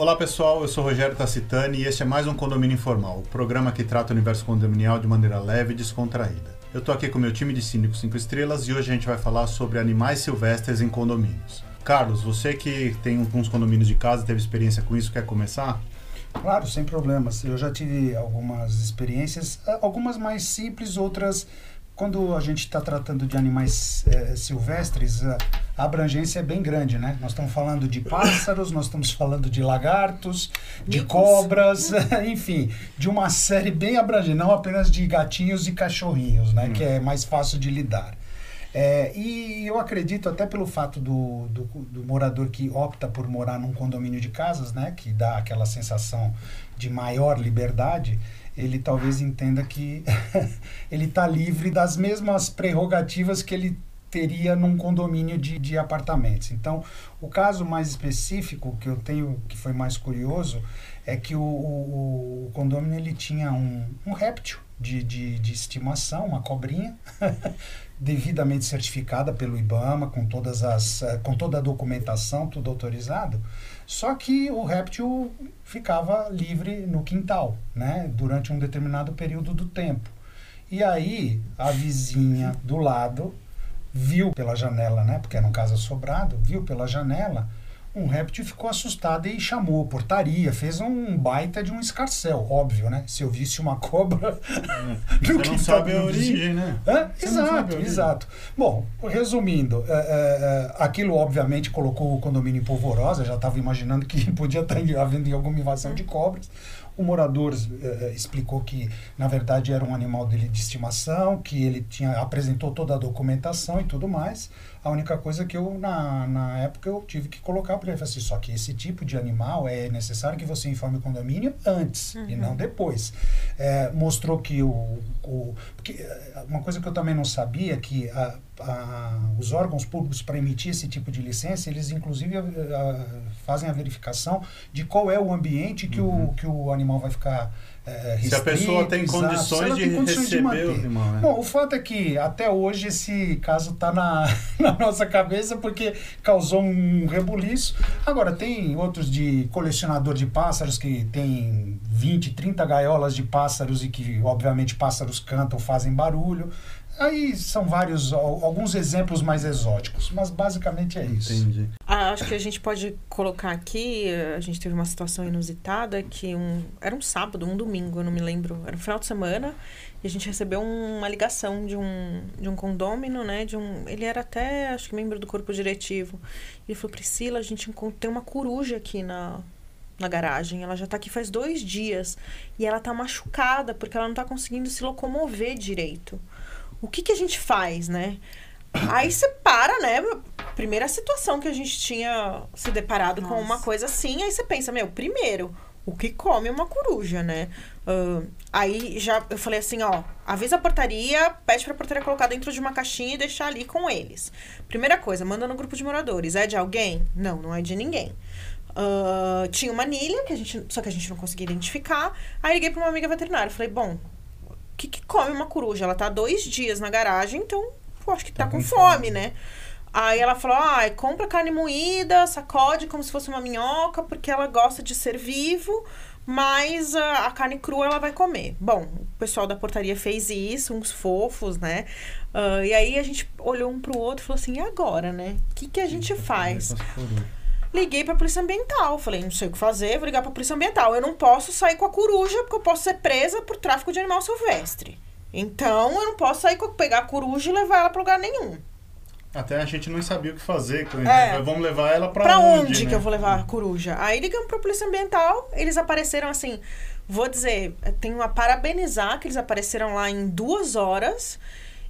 Olá pessoal, eu sou Rogério Tacitani e este é mais um Condomínio Informal, o programa que trata o universo condominial de maneira leve e descontraída. Eu estou aqui com meu time de síndicos 5 estrelas e hoje a gente vai falar sobre animais silvestres em condomínios. Carlos, você que tem alguns condomínios de casa, teve experiência com isso, quer começar? Claro, sem problemas. Eu já tive algumas experiências, algumas mais simples, outras quando a gente está tratando de animais é, silvestres, a, a, abrangência é bem grande, né? Nós estamos falando de pássaros, nós estamos falando de lagartos, de cobras, enfim, de uma série bem abrangente, não apenas de gatinhos e cachorrinhos, né? Hum. Que é mais fácil de lidar. É, e eu acredito, até pelo fato do, do, do, morador que opta por morar num condomínio de casas, né? Que dá aquela sensação de maior liberdade, ele talvez entenda que ele está livre das mesmas prerrogativas que ele teria num condomínio de, de apartamentos. Então, o caso mais específico que eu tenho, que foi mais curioso, é que o, o, o condomínio ele tinha um, um réptil de, de, de estimação, uma cobrinha, devidamente certificada pelo IBAMA, com, todas as, eh, com toda a documentação, tudo autorizado. Só que o réptil ficava livre no quintal, né, durante um determinado período do tempo. E aí a vizinha do lado viu pela janela, né, porque era um casa sobrado, viu pela janela um réptil ficou assustado e chamou portaria, fez um baita de um escarcel, óbvio, né? Se eu visse uma cobra. É, você não sabe a origem, né? Exato, exato. Bom, resumindo, é, é, é, aquilo obviamente colocou o condomínio em polvorosa, já estava imaginando que podia estar havendo alguma invasão de cobras. O morador eh, explicou que, na verdade, era um animal dele de estimação, que ele tinha apresentou toda a documentação e tudo mais. A única coisa que eu, na, na época, eu tive que colocar para ele, assim, só que esse tipo de animal é necessário que você informe o condomínio antes uhum. e não depois. É, mostrou que o, o... Porque eh, uma coisa que eu também não sabia, que a, a, os órgãos públicos para emitir esse tipo de licença, eles inclusive a, fazem a verificação de qual é o ambiente que, uhum. o, que o animal vai ficar é, restrito, se a pessoa tem condições de tem condições receber de o animal. Né? Bom, o fato é que até hoje esse caso está na, na nossa cabeça porque causou um rebuliço. Agora, tem outros de colecionador de pássaros que tem 20, 30 gaiolas de pássaros e que, obviamente, pássaros cantam, fazem barulho. Aí são vários, alguns exemplos mais exóticos, mas basicamente é isso. Entendi. Ah, acho que a gente pode colocar aqui, a gente teve uma situação inusitada que um, era um sábado, um domingo, eu não me lembro, era um final de semana, e a gente recebeu uma ligação de um, de um condômino, né, de um, ele era até, acho que membro do corpo diretivo. Ele falou, Priscila, a gente tem uma coruja aqui na, na garagem. Ela já tá aqui faz dois dias. E ela tá machucada porque ela não tá conseguindo se locomover direito o que, que a gente faz, né? Aí você para, né? Primeira situação que a gente tinha se deparado Nossa. com uma coisa assim, aí você pensa, meu, primeiro, o que come uma coruja, né? Uh, aí já eu falei assim, ó, avisa a portaria, pede pra portaria colocar dentro de uma caixinha e deixar ali com eles. Primeira coisa, manda no grupo de moradores. É de alguém? Não, não é de ninguém. Uh, tinha uma anilha, que a gente, só que a gente não conseguia identificar. Aí liguei pra uma amiga veterinária. Falei, bom, que, que come uma coruja? Ela tá dois dias na garagem, então eu acho que tá, tá com, fome, fome, né? Aí ela falou: ah, compra carne moída, sacode como se fosse uma minhoca, porque ela gosta de ser vivo, mas a, a carne crua ela vai comer. Bom, o pessoal da portaria fez isso, uns fofos, né? Uh, e aí a gente olhou um pro outro e falou assim: e agora, né? O que, que a gente faz? Liguei pra polícia ambiental. Falei, não sei o que fazer, vou ligar pra polícia ambiental. Eu não posso sair com a coruja, porque eu posso ser presa por tráfico de animal silvestre. Então, eu não posso sair com, pegar a coruja e levar ela pra lugar nenhum. Até a gente não sabia o que fazer. É. Vamos levar ela pra, pra onde? onde né? que eu vou levar a coruja? Aí ligamos pra polícia ambiental, eles apareceram assim. Vou dizer, tenho a parabenizar que eles apareceram lá em duas horas.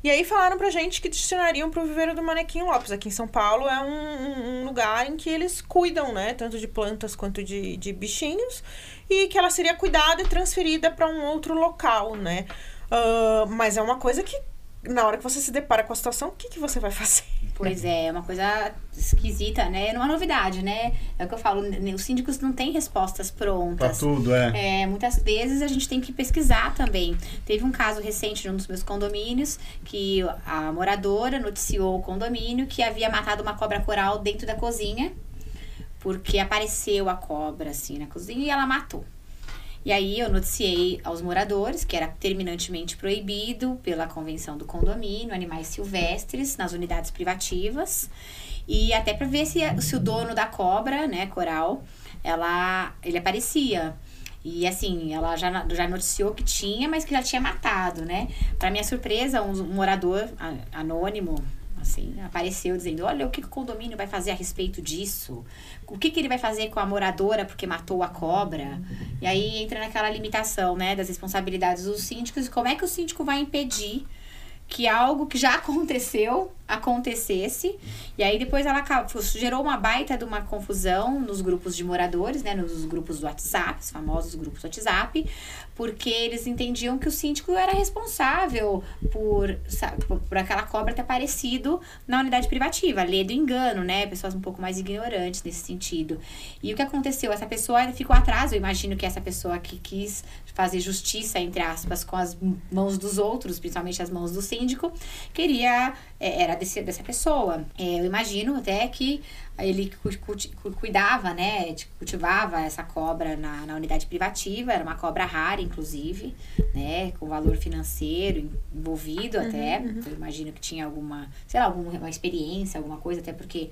E aí falaram pra gente que destinariam pro viveiro do Manequim Lopes. Aqui em São Paulo é um, um, lugar em que eles cuidam, né? Tanto de plantas quanto de, de bichinhos. E que ela seria cuidada e transferida para um outro local, né? Uh, mas é uma coisa que na hora que você se depara com a situação, o que, que você vai fazer? Pois é, é uma coisa esquisita, né? Não é novidade, né? É o que eu falo, os síndicos não têm respostas prontas. Pra tudo, é. é. Muitas vezes a gente tem que pesquisar também. Teve um caso recente de um dos meus condomínios que a moradora noticiou o condomínio que havia matado uma cobra coral dentro da cozinha porque apareceu a cobra assim na cozinha e ela matou. E aí eu noticiei aos moradores que era terminantemente proibido pela convenção do condomínio animais silvestres nas unidades privativas e até para ver se, se o dono da cobra, né, coral, ela ele aparecia. E assim, ela já, já noticiou que tinha, mas que já tinha matado, né? Para minha surpresa, um morador anônimo, assim, apareceu dizendo: Olha, o que o condomínio vai fazer a respeito disso? O que, que ele vai fazer com a moradora porque matou a cobra? E aí entra naquela limitação, né, das responsabilidades dos síndicos. Como é que o síndico vai impedir que algo que já aconteceu acontecesse. E aí depois ela gerou uma baita de uma confusão nos grupos de moradores, né, nos grupos do WhatsApp, os famosos grupos do WhatsApp, porque eles entendiam que o síndico era responsável por, sabe, por aquela cobra ter aparecido na unidade privativa, lê do engano, né, pessoas um pouco mais ignorantes nesse sentido. E o que aconteceu? Essa pessoa ficou atrás, eu imagino que essa pessoa que quis fazer justiça, entre aspas, com as mãos dos outros, principalmente as mãos do síndico, queria, é, era desse, dessa pessoa. É, eu imagino até que ele cuidava, né, cultivava essa cobra na, na unidade privativa, era uma cobra rara, inclusive, né, com valor financeiro envolvido uhum, até. Uhum. Eu imagino que tinha alguma, sei lá, alguma experiência, alguma coisa, até porque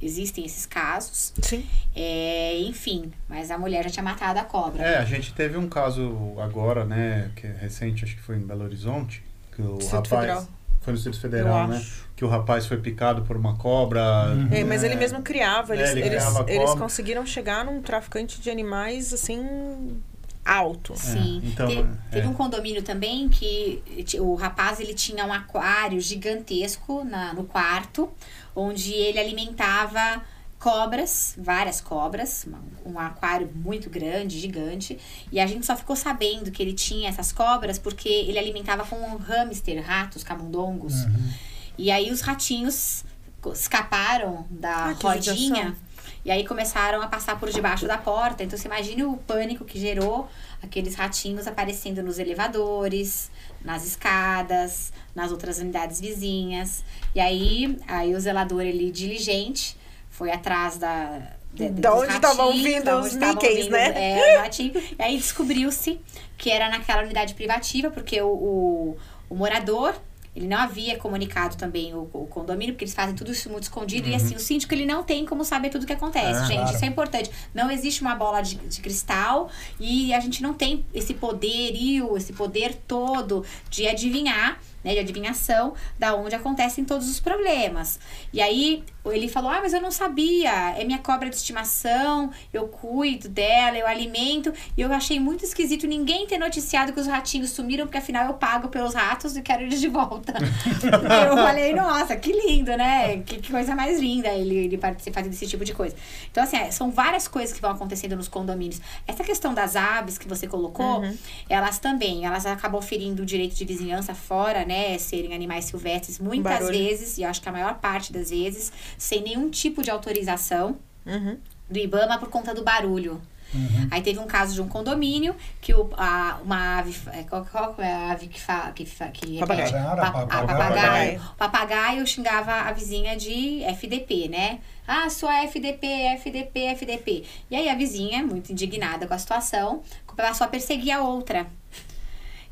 existem esses casos. Sim. É, enfim, mas a mulher já tinha matado a cobra. É, a gente teve um caso agora, né, que é recente, acho que foi em Belo Horizonte, que o Distrito rapaz... Federal. Foi no Distrito Federal, né? Que o rapaz foi picado por uma cobra. Uhum. É, mas ele mesmo criava. Eles, é, ele eles, criava eles conseguiram chegar num traficante de animais, assim, alto. É, Sim. Então, Te, teve é. um condomínio também que o rapaz ele tinha um aquário gigantesco na, no quarto, onde ele alimentava cobras, várias cobras, um aquário muito grande, gigante, e a gente só ficou sabendo que ele tinha essas cobras porque ele alimentava com um hamster, ratos, camundongos. Uhum. E aí os ratinhos escaparam da ah, rodinha e aí começaram a passar por debaixo da porta. Então você imagina o pânico que gerou aqueles ratinhos aparecendo nos elevadores, nas escadas, nas outras unidades vizinhas. E aí, aí o zelador ele diligente foi atrás da. De, da onde estavam vindo os Mickeys, né? É, ratinho. e aí descobriu-se que era naquela unidade privativa, porque o, o, o morador ele não havia comunicado também o, o, condomínio, porque eles fazem tudo isso muito escondido. Uhum. E assim, o síndico ele não tem como saber tudo o que acontece, é, gente. Claro. Isso é importante. Não existe uma bola de, de, cristal e a gente não tem esse poderio, esse poder todo de adivinhar né, de adivinhação, da onde acontecem todos os problemas. E aí ele falou: Ah, mas eu não sabia, é minha cobra de estimação, eu cuido dela, eu alimento. E eu achei muito esquisito ninguém ter noticiado que os ratinhos sumiram, porque afinal eu pago pelos ratos e quero eles de volta. eu falei: Nossa, que lindo, né? Que, que coisa mais linda ele, ele participar desse tipo de coisa. Então, assim, é, são várias coisas que vão acontecendo nos condomínios. Essa questão das aves que você colocou, uhum. elas também, elas acabam ferindo o direito de vizinhança fora, né? Serem animais silvestres, muitas Barulho. vezes, e eu acho que a maior parte das vezes sem nenhum tipo de autorização uhum. do IBAMA por conta do barulho. Uhum. Aí teve um caso de um condomínio que o, a, uma ave. É, qual, qual é a ave que fala. Que, que papagaio. Pa, papagaio. papagaio. papagaio xingava a vizinha de FDP, né? Ah, sua FDP, FDP, FDP. E aí a vizinha, muito indignada com a situação, passou a perseguir a outra.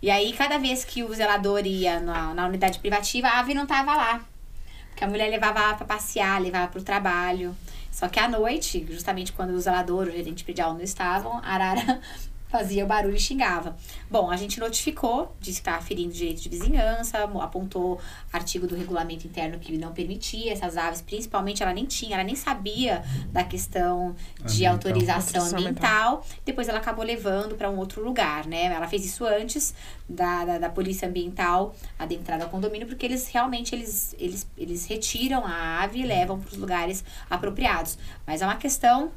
E aí, cada vez que o zelador ia na, na unidade privativa, a ave não tava lá. Porque a mulher levava ela pra passear, levava pro trabalho. Só que à noite, justamente quando o zelador, o gerente predial não estavam, a arara fazia o barulho e xingava. Bom, a gente notificou, disse que estava ferindo direito de vizinhança, apontou artigo do regulamento interno que não permitia essas aves, principalmente ela nem tinha, ela nem sabia da questão de ambiental. autorização ambiental. Depois ela acabou levando para um outro lugar, né? Ela fez isso antes da, da, da polícia ambiental adentrar ao condomínio, porque eles realmente eles, eles, eles retiram a ave e levam para os lugares apropriados. Mas é uma questão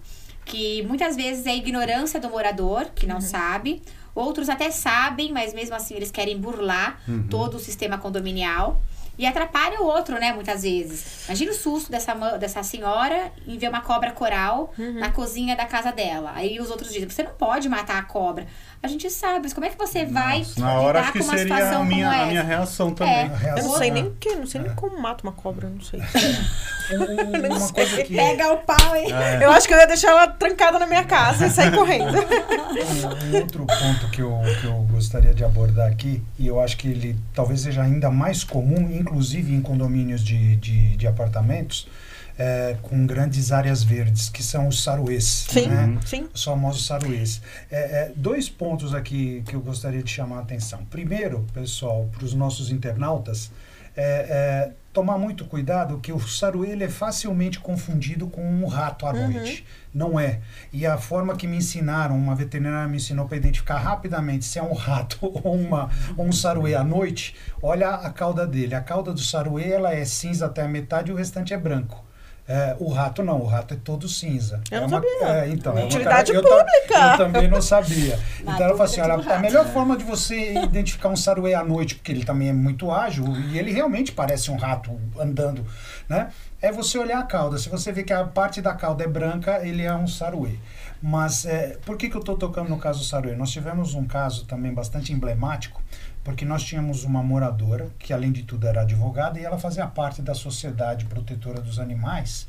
que muitas vezes é a ignorância do morador, que não uhum. sabe. Outros até sabem, mas mesmo assim eles querem burlar uhum. todo o sistema condominial. E atrapalha o outro, né, muitas vezes. Imagina o susto dessa, dessa senhora em ver uma cobra coral uhum. na cozinha da casa dela. Aí os outros dizem, você não pode matar a cobra. A gente sabe. Mas como é que você vai Nossa, na hora lidar acho que com uma seria situação a minha, a minha reação também. É. Reação, Eu não sei né? nem o que, não sei nem como mata uma cobra, não sei. Um- uma coisa que Pega o pau e... É. Eu acho que eu ia deixar ela trancada na minha casa e sair correndo. Um, um outro ponto que eu, que eu gostaria de abordar aqui, e eu acho que ele talvez seja ainda mais comum, inclusive em condomínios de, de, de apartamentos, é, com grandes áreas verdes, que são os saruês. Sim, Né? sim. Os famosos saruês. É, é, dois pontos aqui que eu gostaria de chamar a atenção. Primeiro, pessoal, para os nossos internautas, é, é, tomar muito cuidado que o saruê ele é facilmente confundido com um rato à Uhum. noite. Não é. E a forma que me ensinaram, uma veterinária me ensinou para identificar rapidamente se é um rato ou, uma, ou um saruê à noite, olha a cauda dele. A cauda do saruê ela é cinza até a metade e o restante é branco. É, o rato não, o rato é todo cinza. Eu é não uma, sabia. É, então, é Utilidade cara- eu pública. Eu também não sabia. Então ela falou assim, olha, a melhor forma de você identificar um saruê à noite, porque ele também é muito ágil e ele realmente parece um rato andando, né? É você olhar a cauda. Se você vê que a parte da cauda é branca, ele é um saruê. Mas é, por que, que eu estou tocando no caso do saruê? Nós tivemos um caso também bastante emblemático, porque nós tínhamos uma moradora, que além de tudo era advogada, e ela fazia parte da Sociedade Protetora dos Animais.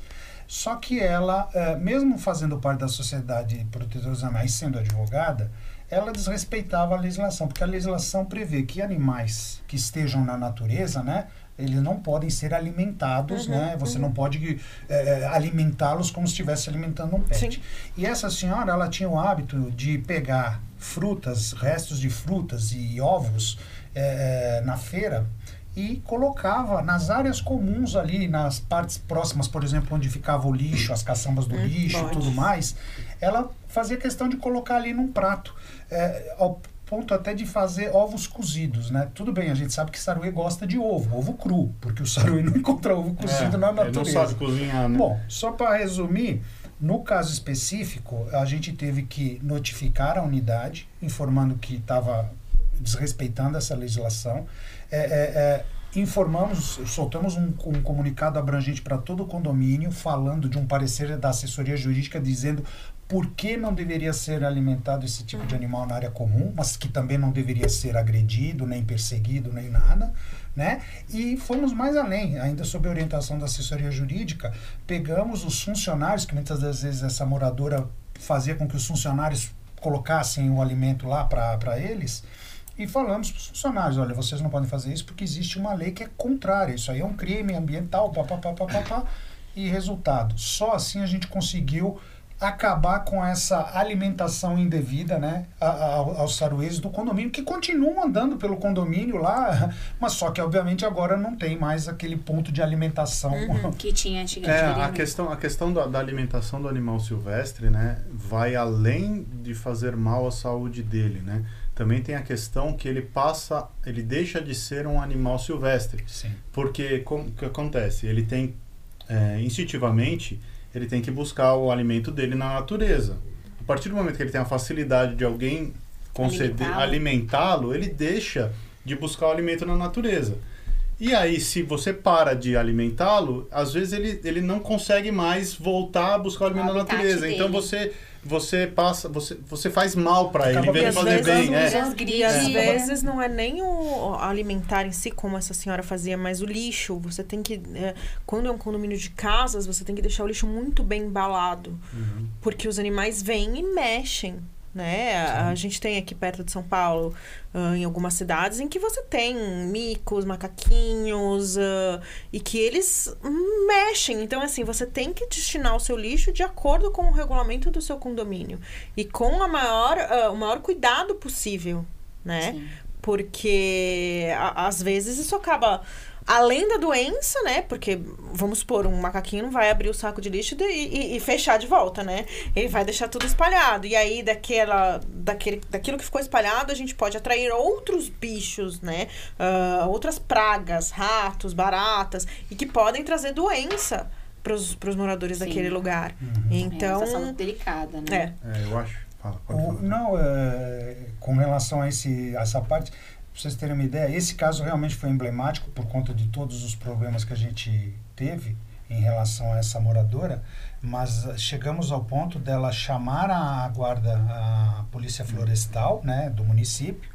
Só que ela, eh, mesmo fazendo parte da Sociedade Protetora dos Animais, sendo advogada, ela desrespeitava a legislação, porque a legislação prevê que animais que estejam na natureza, né, eles não podem ser alimentados, Uhum, né? Você não pode eh, alimentá-los como se estivesse alimentando um pet. Sim. E essa senhora, ela tinha o hábito de pegar frutas, restos de frutas e ovos eh, na feira e colocava nas áreas comuns ali, nas partes próximas, por exemplo, onde ficava o lixo, as caçambas do Hum, lixo e tudo mais, ela fazia questão de colocar ali num prato, eh, ao ponto até de fazer ovos cozidos, né? Tudo bem, a gente sabe que saruê gosta de ovo, ovo cru, porque o saruê não encontra ovo cozido na É, ele não natureza. sabe cozinhar, né? Bom, só para resumir, no caso específico, a gente teve que notificar a unidade, informando que estava desrespeitando essa legislação. É, é, é, informamos, soltamos um, um comunicado abrangente para todo o condomínio, falando de um parecer da assessoria jurídica dizendo por que não deveria ser alimentado esse tipo de animal na área comum, mas que também não deveria ser agredido, nem perseguido, nem nada. Né? E fomos mais além, ainda sob orientação da assessoria jurídica, pegamos os funcionários, que muitas das vezes essa moradora fazia com que os funcionários colocassem o alimento lá para eles, e falamos para os funcionários, olha, vocês não podem fazer isso porque existe uma lei que é contrária, isso aí é um crime ambiental, papapá, papapá, e resultado, só assim a gente conseguiu acabar com essa alimentação indevida, né, aos saruês do condomínio, que continuam andando pelo condomínio lá, mas só que obviamente agora não tem mais aquele ponto de alimentação. Que tinha É, antigamente. a questão, a questão da, da alimentação do animal silvestre, né, vai além de fazer mal à saúde dele, né? Também tem a questão que ele passa, ele deixa de ser um animal silvestre, Sim. porque como o que acontece? Ele tem é, instintivamente ele tem que buscar o alimento dele na natureza. A partir do momento que ele tem a facilidade de alguém conceder Alimentá-lo. ele deixa de buscar o alimento na natureza. E aí, se você para de alimentá-lo, às vezes ele, ele não consegue mais voltar a buscar o alimento O na natureza. Então dele. você você passa, você, você faz mal para ele, em vez de às fazer vezes bem. É. E às vezes não é nem o alimentar em si, como essa senhora fazia, mas o lixo. Você tem que. é, quando é um condomínio de casas, você tem que deixar o lixo muito bem embalado. Uhum. Porque os animais vêm e mexem. Né? A, a gente tem aqui perto de São Paulo, ah, em algumas cidades, em que você tem micos, macaquinhos, ah, e que eles mexem. Então, assim, você tem que destinar o seu lixo de acordo com o regulamento do seu condomínio. E com a maior, ah, o maior cuidado possível, né? Sim. Porque a- às vezes isso acaba. Além da doença, né? Porque, vamos supor, um macaquinho não vai abrir o saco de lixo de- e, e- fechar de volta, né? Ele vai deixar tudo espalhado. E aí, daquela, daquele, daquilo que ficou espalhado, a gente pode atrair outros bichos, né? Ah, outras pragas, ratos, baratas, e que podem trazer doença para os moradores Sim. daquele lugar. Uhum. É uma Então, situação muito delicada, né? é. É, eu acho. Fala, pode O- falar. não, é, com relação a esse, a essa parte, para vocês terem uma ideia, esse caso realmente foi emblemático por conta de todos os problemas que a gente teve. em relação a essa moradora, mas chegamos ao ponto dela chamar a guarda, a polícia florestal, né, do município.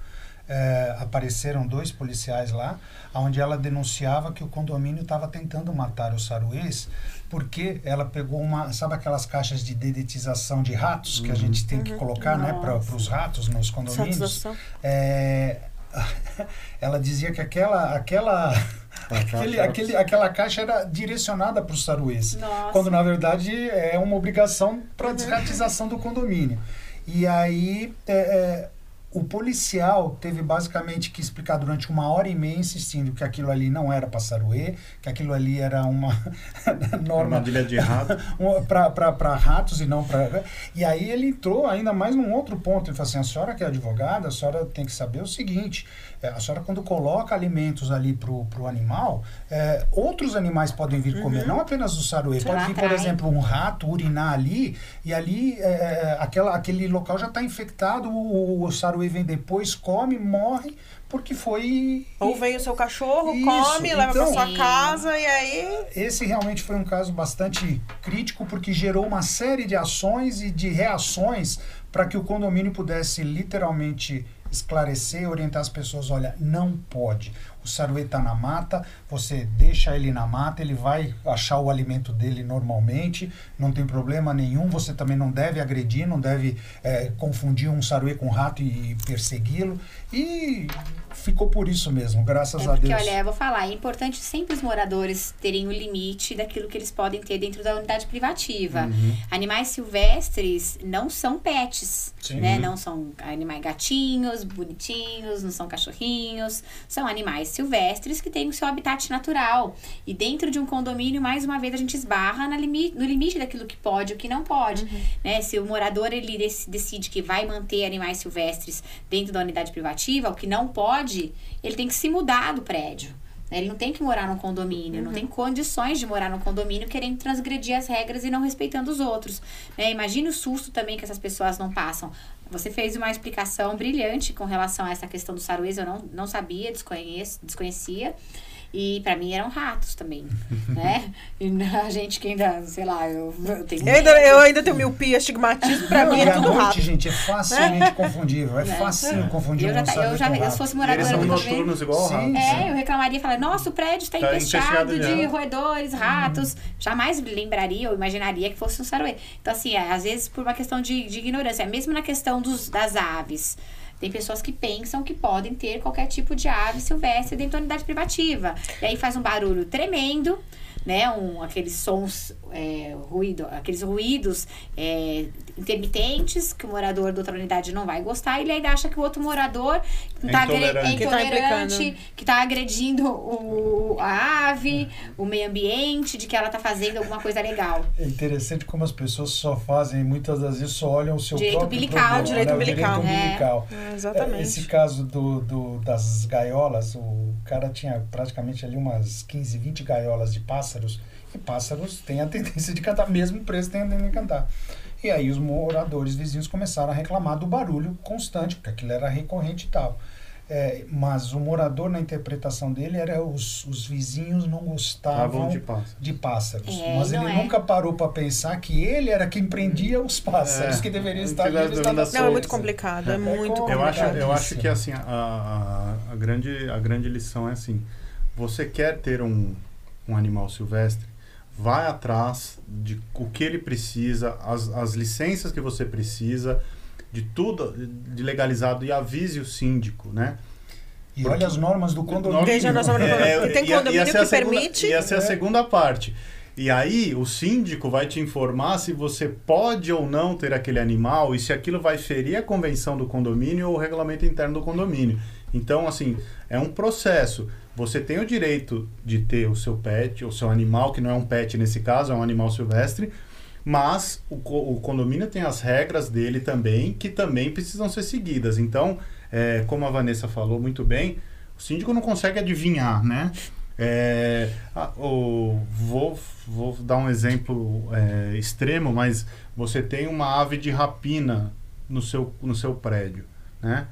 É, apareceram dois policiais lá, onde ela denunciava que o condomínio estava tentando matar os saruês, porque ela pegou uma, sabe aquelas caixas de dedetização de ratos uhum. que a gente tem que colocar, né, para os ratos nos condomínios? É, ela dizia que aquela, aquela aquele, aquele, aquela caixa era direcionada para os saruês. Quando, na verdade, é uma obrigação para a desratização do condomínio. E aí, é, é, o policial teve basicamente que explicar durante uma hora e meia, insistindo que aquilo ali não era passaruê, que aquilo ali era uma norma. Armadilha de rato. para ratos e não para. E aí ele entrou ainda mais num outro ponto. Ele falou assim: a senhora que é advogada, a senhora tem que saber o seguinte: é, a senhora, quando coloca alimentos ali para o animal, é, outros animais podem vir uhum. comer, não apenas o saruê. Pode vir, por exemplo, um rato urinar ali, e ali é, é aquela, aquele local já está infectado, o, o saruê vem depois, come, morre, porque foi. Ou vem o seu cachorro, Isso. come, então, leva para sua casa e aí. Esse realmente foi um caso bastante crítico, porque gerou uma série de ações e de reações para que o condomínio pudesse literalmente esclarecer, orientar as pessoas, olha, não pode. O saruê está na mata, você deixa ele na mata, ele vai achar o alimento dele normalmente, não tem problema nenhum. Você também não deve agredir, não deve é, confundir um saruê com um rato e persegui-lo. E ficou por isso mesmo, graças é porque, a Deus. Olha, eu vou falar, é importante sempre os moradores terem o limite daquilo que eles podem ter dentro da unidade privativa. Uhum. Animais silvestres não são pets, Sim. né? Não são animais gatinhos, bonitinhos, não são cachorrinhos, são animais silvestres que têm o seu habitat natural. E dentro de um condomínio, mais uma vez, a gente esbarra na limi no limite daquilo que pode e o que não pode. Uhum. Né? Se o morador ele decide que vai manter animais silvestres dentro da unidade privativa, o que não pode, ele tem que se mudar do prédio. Né? Ele não tem que morar num condomínio, uhum. não tem condições de morar num condomínio querendo transgredir as regras e não respeitando os outros. Né? Imagine o susto também que essas pessoas não passam. Você fez uma explicação brilhante com relação a essa questão do saruês, eu não, não sabia, desconheço, desconhecia. E para mim eram ratos também, né? E a gente que ainda, sei lá, eu, eu tenho. Eu ainda, eu ainda tenho miopia, estigmatismo, para mim é tudo noite, rato. gente, é facilmente confundível. É, é. facinho confundir eu já, tá, eu já, eu se fosse moradora Eles são noturnos igual sim, É, eu reclamaria e falaria, nossa, o prédio está tá empesteado de roedores, ratos. Uhum. Jamais lembraria ou imaginaria que fosse um saruê. Então, assim, é, às vezes por uma questão de, de ignorância, mesmo na questão dos, das aves. Tem pessoas que pensam que podem ter qualquer tipo de ave silvestre dentro da unidade privativa. E aí faz um barulho tremendo né, um, aqueles sons, é, ruído, aqueles ruídos é, intermitentes que o morador da outra unidade não vai gostar, e ele ainda acha que o outro morador é tá intolerante, é intolerante que está agredindo o, a ave, o meio ambiente, de que ela está fazendo alguma coisa legal. É interessante como as pessoas só fazem, muitas das vezes só olham o seu direito próprio umbilical, problema, direito né? umbilical. Direito umbilical. É. exatamente. Esse caso do, do, das gaiolas, o cara tinha praticamente ali umas 15, 20 gaiolas de pássaros. E pássaros têm a tendência de cantar, mesmo preso tem a tendência de cantar. E aí os moradores vizinhos começaram a reclamar do barulho constante, porque aquilo era recorrente e tal. É, mas o morador, na interpretação dele, era os, os vizinhos não gostavam de pássaros. De pássaros. É, mas ele é. nunca parou para pensar que ele era quem prendia os pássaros é. que deveriam estar ali. Não, é muito complicado, é, muito complicado. Eu acho, eu acho que assim, a, a, grande, a grande lição é assim, você quer ter um, um animal silvestre, vai atrás de o que ele precisa, as, as licenças que você precisa, de tudo de legalizado e avise o síndico, né? E Porque, olha as normas do condomínio. Veja as normas do condomínio. É, tem condomínio que segunda, permite. Ia ser a segunda parte. E aí o síndico vai te informar se você pode ou não ter aquele animal e se aquilo vai ferir a convenção do condomínio ou o regulamento interno do condomínio. Então, assim, é um processo. Você tem o direito de ter o seu pet, o seu animal, que não é um pet nesse caso, é um animal silvestre, mas o, o condomínio tem as regras dele também, que também precisam ser seguidas. Então, é, como a Vanessa falou muito bem, o síndico não consegue adivinhar, né? É, ah, oh, vou, vou dar um exemplo é, extremo, mas você tem uma ave de rapina no seu, no seu prédio, né?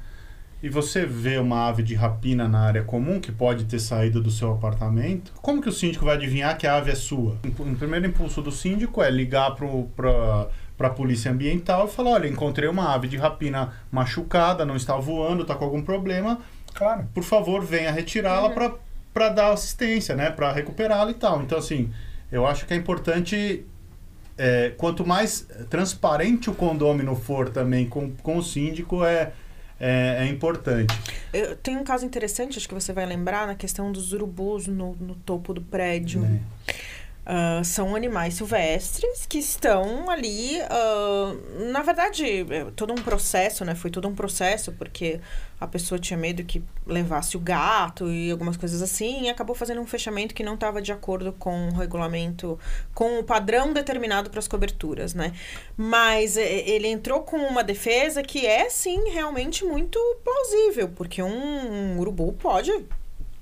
E você vê uma ave de rapina na área comum que pode ter saído do seu apartamento, como que o síndico vai adivinhar que a ave é sua? O primeiro impulso do síndico é ligar para a polícia ambiental e falar, olha, encontrei uma ave de rapina machucada, não está voando, está com algum problema. Claro. Por favor, venha retirá-la uhum. para dar assistência, né? Para recuperá-la e tal. Então, assim, eu acho que é importante é, quanto mais transparente o condômino for também com, com o síndico, é, é, é, importante. Eu, tem um caso interessante, acho que você vai lembrar, na questão dos urubus no, no topo do prédio. É. Uh, são animais silvestres que estão ali. Uh, na verdade, é todo um processo, né? Foi todo um processo, porque a pessoa tinha medo que levasse o gato e algumas coisas assim, e acabou fazendo um fechamento que não estava de acordo com o regulamento, com o padrão determinado para as coberturas, né? Mas ele entrou com uma defesa que é, sim, realmente muito plausível, porque um, um urubu pode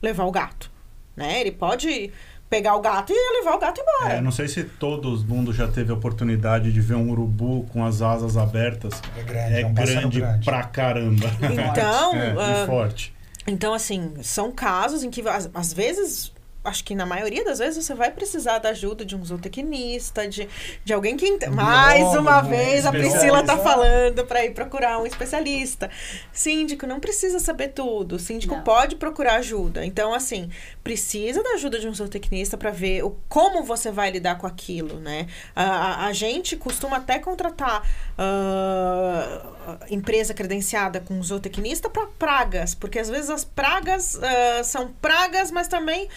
levar o gato, né? Ele pode pegar o gato e levar o gato embora. É, não sei se todo mundo já teve a oportunidade de ver um urubu com as asas abertas. É grande, é, é um grande, grande pra caramba. Então, é, uh, forte. Então, assim, são casos em que às vezes acho que na maioria das vezes você vai precisar da ajuda de um zootecnista, de, de alguém que. Ent... Mais uma vez, a Priscila tá falando para ir procurar um especialista. Síndico não precisa saber tudo. O síndico não. pode procurar ajuda. Então, assim, precisa da ajuda de um zootecnista para ver o, como você vai lidar com aquilo, né? A, a, a gente costuma até contratar uh, empresa credenciada com zootecnista para pragas, porque às vezes as pragas uh, são pragas, mas também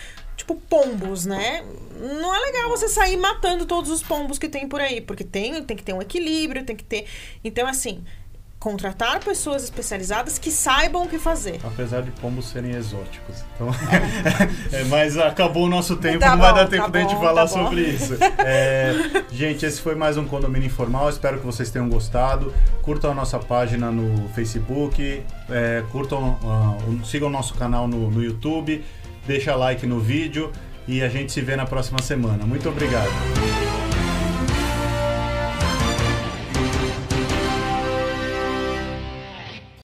tipo pombos, né? Não é legal você sair matando todos os pombos que tem por aí, porque tem, tem que ter um equilíbrio, tem que ter. Então, assim, contratar pessoas especializadas que saibam o que fazer. Apesar de pombos serem exóticos. Então, é, mas acabou o nosso tempo, tá não bom, vai dar tempo tá da gente falar tá sobre isso. É, gente, esse foi mais um Condomínio Informal. Espero que vocês tenham gostado. Curtam a nossa página no Facebook, é, curtam, uh, sigam o nosso canal no, no YouTube deixa like no vídeo e a gente se vê na próxima semana. Muito obrigado.